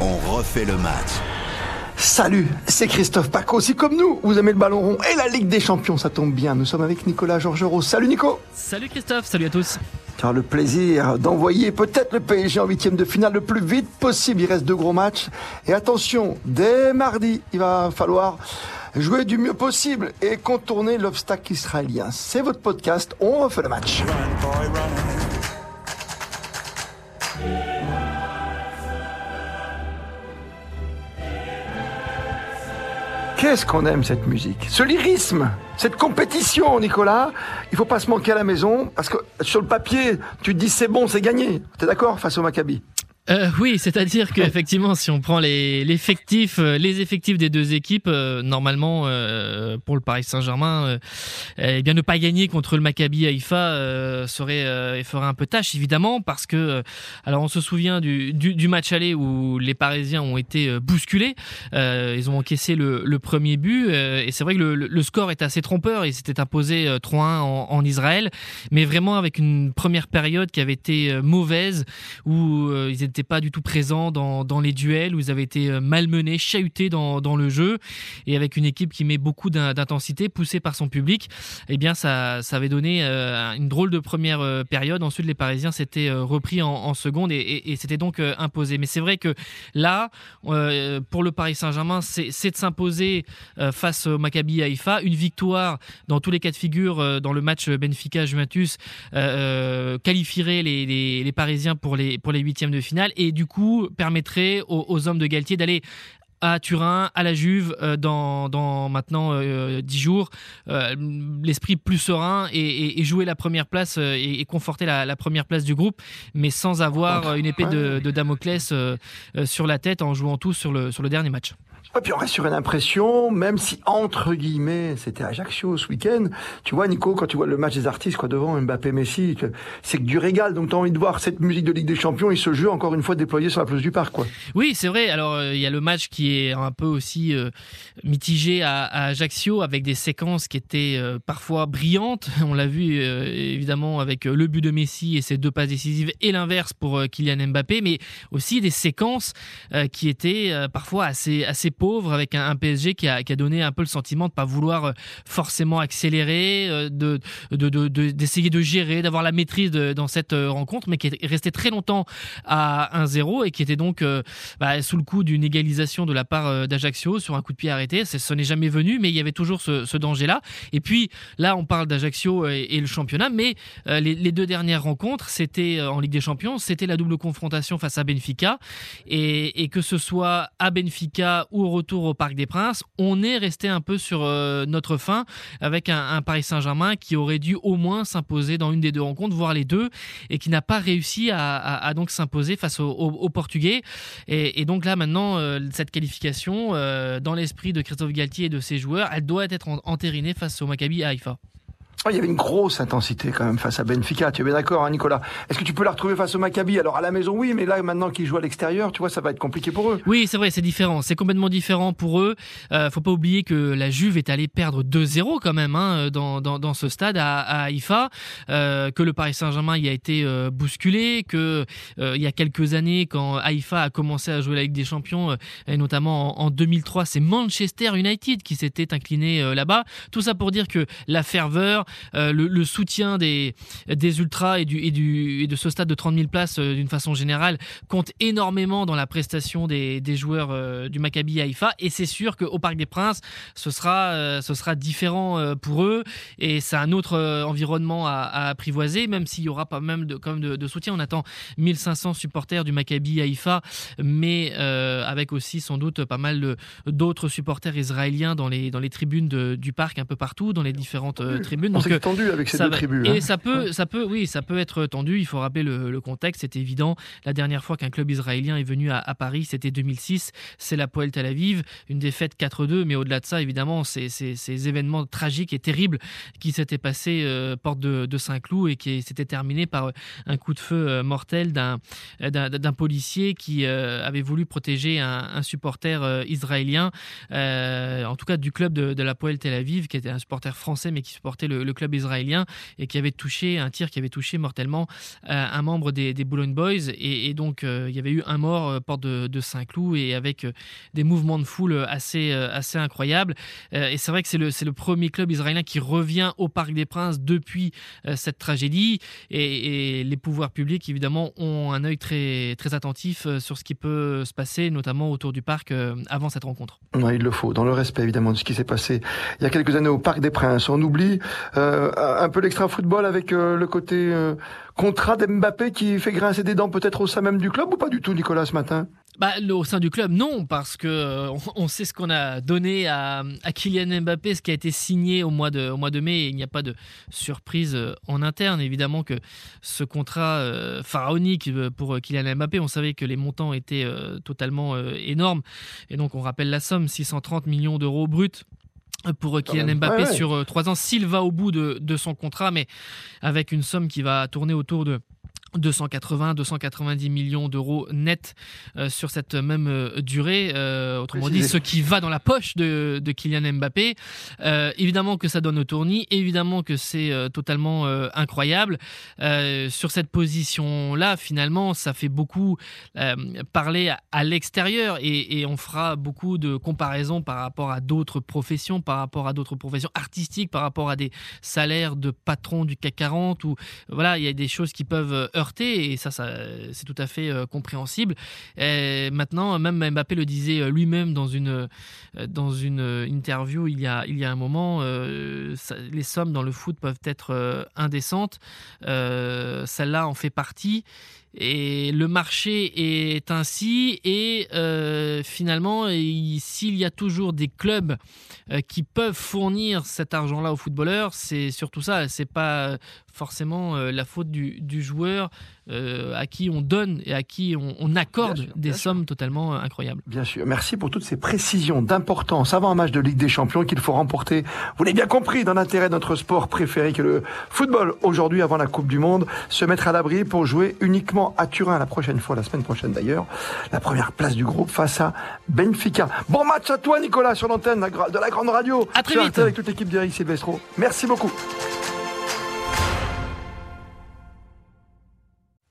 On refait le match. Salut, c'est Christophe Paco. aussi comme nous, vous aimez le ballon rond et la Ligue des Champions, ça tombe bien. Nous sommes avec Nicolas Georgerot. Salut Nico. Salut Christophe, salut à tous. Tu as le plaisir d'envoyer peut-être le PSG en huitième de finale le plus vite possible. Il reste deux gros matchs. Et attention, dès mardi, il va falloir jouer du mieux possible et contourner l'obstacle israélien. C'est votre podcast, on refait le match. Qu'est-ce qu'on aime cette musique? Ce lyrisme, cette compétition, Nicolas, il faut pas se manquer à la maison, parce que sur le papier, tu te dis c'est bon, c'est gagné. T'es d'accord face au Maccabi? Euh, oui, c'est-à-dire qu'effectivement, si on prend les, l'effectif, euh, les effectifs des deux équipes, euh, normalement, euh, pour le Paris Saint-Germain, eh bien ne pas gagner contre le Maccabi Haïfa serait ferait un peu tâche, évidemment, parce que, alors on se souvient du, du, du, match aller où les Parisiens ont été bousculés, ils ont encaissé le, le premier but, et c'est vrai que le, le, score est assez trompeur, ils s'étaient imposés 3-1 en, en, Israël, mais vraiment avec une première période qui avait été mauvaise, où ils étaient pas du tout présents dans, dans, les duels, ils avaient été euh, malmenés, chahutés dans, dans, le jeu, et avec une équipe qui met beaucoup d'intensité, poussée par son public, eh bien ça, ça avait donné euh, une drôle de première euh, période. Ensuite, les Parisiens s'étaient repris en, seconde et, et, c'était donc imposé. Mais c'est vrai que là, pour le Paris Saint-Germain, c'est de s'imposer face au Maccabi Haïfa. Une victoire dans tous les cas de figure dans le match Benfica-Juventus qualifierait les, les, les Parisiens pour les, pour les huitièmes de finale et du coup permettrait aux, hommes de Galtier d'aller à Turin, à la Juve, euh, dans, dans, maintenant euh, dix jours, euh, l'esprit plus serein et, jouer la première place et, conforter la, première place du groupe, mais sans avoir une épée de, de Damoclès sur la tête en jouant tous sur le, sur le dernier match. Et puis on reste sur une impression, même si entre guillemets c'était Ajaccio ce week-end. Tu vois Nico, quand tu vois le match des artistes quoi devant Mbappé, Messi, c'est que du régal. Donc tu as envie de voir cette musique de Ligue des Champions et ce jeu encore une fois déployé sur la place du parc quoi. Oui c'est vrai. Alors euh, il y a le match qui est un peu aussi euh, mitigé à, à, Ajaccio avec des séquences qui étaient euh, parfois brillantes. On l'a vu évidemment avec le but de Messi et ses deux passes décisives et l'inverse pour Kylian Mbappé, mais aussi des séquences qui étaient parfois assez assez pauvre avec un, PSG qui a, qui a, donné un peu le sentiment de pas vouloir euh, forcément accélérer, euh, de d'essayer de, gérer, d'avoir la maîtrise dans cette euh, rencontre, mais qui est resté très longtemps à 1-0 et qui était donc bah, sous le coup d'une égalisation de la part d'Ajaccio sur un coup de pied arrêté. Ce n'est jamais venu, mais il y avait toujours ce, danger-là. Et puis là, on parle d'Ajaccio et, le championnat, mais les, les, deux dernières rencontres, c'était en Ligue des Champions, c'était la double confrontation face à Benfica, et, que ce soit à Benfica ou retour au Parc des Princes, on est resté un peu sur euh, notre fin avec un, Paris Saint-Germain qui aurait dû au moins s'imposer dans une des deux rencontres, voire les deux, et qui n'a pas réussi à, donc s'imposer face aux, Portugais. Et, donc là maintenant, euh, cette qualification, euh, dans l'esprit de Christophe Galtier et de ses joueurs, elle doit être entérinée face au Maccabi Haïfa. Oh, il y avait une grosse intensité quand même face à Benfica, tu es bien d'accord, hein, Nicolas? Est-ce que tu peux la retrouver face au Maccabi? Alors à la maison, oui, mais là maintenant qu'ils jouent à l'extérieur, tu vois, ça va être compliqué pour eux. Oui, c'est vrai, c'est différent, c'est complètement différent pour eux. Euh, faut pas oublier que la Juve est allée perdre 2-0 quand même hein, dans, dans, dans, ce stade à, à Haïfa, euh, que le Paris Saint-Germain y a été euh, bousculé, que euh, il y a quelques années, quand Haïfa a commencé à jouer la Ligue des Champions, euh, et notamment en, en 2003, c'est Manchester United qui s'était incliné là-bas. Tout ça pour dire que la ferveur euh, le, le, soutien des, des ultras et, du, et, du, et de ce stade de 30 000 places euh, d'une façon générale compte énormément dans la prestation des, des joueurs euh, du Maccabi Haïfa. Et c'est sûr qu'au Parc des Princes ce sera, ce sera différent pour eux. Et c'est un autre environnement à, apprivoiser même s'il y aura pas même de, comme de, soutien. On attend 1500 supporters du Maccabi Haïfa mais avec aussi sans doute pas mal d'autres supporters israéliens dans les, dans les tribunes du parc un peu partout dans les différentes tribunes donc tendu avec ces ça deux tribus. Et hein. ça peut, ça peut, oui, ça peut être tendu. Il faut rappeler le, le contexte. C'est évident. La dernière fois qu'un club israélien est venu à, à Paris, c'était 2006. C'est la Poel Tel Aviv, une défaite 4-2. Mais au-delà de ça, évidemment, c'est ces événements tragiques et terribles qui s'étaient passés euh, porte de, de Saint-Cloud et qui s'étaient terminés par un coup de feu euh, mortel d'un d'un policier qui euh, avait voulu protéger un, un supporter euh, israélien, en tout cas du club de, de la Poel Tel Aviv, qui était un supporter français mais qui supportait le, le le club israélien et qui avait touché un tir qui avait touché mortellement un membre des, des Boulogne Boys. Et, donc, il y avait eu un mort porte de, Saint-Cloud et avec des mouvements de foule assez, assez incroyables. et c'est vrai que c'est le, le premier club israélien qui revient au Parc des Princes depuis cette tragédie. Et, les pouvoirs publics, évidemment, ont un œil très, très attentif sur ce qui peut se passer, notamment autour du parc avant cette rencontre. Il le faut, dans le respect évidemment de ce qui s'est passé il y a quelques années au Parc des Princes. On oublie euh, un peu l'extra-football avec euh, le côté euh, contrat d'Mbappé qui fait grincer des dents peut-être au sein même du club ou pas du tout Nicolas ce matin? Bah, au sein du club, non, parce que on, sait ce qu'on a donné à, à, Kylian Mbappé, ce qui a été signé au mois de, au mois de mai, et il n'y a pas de surprise en interne. Évidemment que ce contrat pharaonique pour Kylian Mbappé, on savait que les montants étaient totalement énormes, et donc on rappelle la somme 630 millions d'euros bruts pour Kylian Mbappé sur trois ans. S'il va au bout de, de, son contrat, mais avec une somme qui va tourner autour de 280-290 millions d'euros net euh, sur cette même euh, durée. Euh, autrement dit, ce qui va dans la poche de, de Kylian Mbappé. évidemment que ça donne au tournis, évidemment que c'est totalement incroyable. sur cette position-là, finalement, ça fait beaucoup parler à, l'extérieur et, et, on fera beaucoup de comparaisons par rapport à d'autres professions, par rapport à d'autres professions artistiques, par rapport à des salaires de patrons du CAC 40 ou voilà, il y a des choses qui peuvent et ça, c'est tout à fait euh, compréhensible. Maintenant, même Mbappé le disait euh, lui-même dans une, euh, dans une interview il y a, il y a un moment, les sommes dans le foot peuvent être indécentes. Celle-là en fait partie. Et le marché est ainsi. Et finalement, s'il y a toujours des clubs qui peuvent fournir cet argent-là aux footballeurs, c'est surtout ça. C'est pas forcément euh, la faute du, joueur euh, à qui on donne et à qui on, accorde des sommes totalement euh, incroyables. Bien sûr. Merci pour toutes ces précisions d'importance avant un match de Ligue des Champions qu'il faut remporter. Vous l'avez bien compris, dans l'intérêt de notre sport préféré que le football aujourd'hui avant la Coupe du Monde, se mettre à l'abri pour jouer uniquement à Turin la prochaine fois, la semaine prochaine d'ailleurs, la première place du groupe face à Benfica. Bon match à toi Nicolas sur l'antenne de la grande radio. À très vite. Avec toute l'équipe d'Eric Silvestro. Merci beaucoup.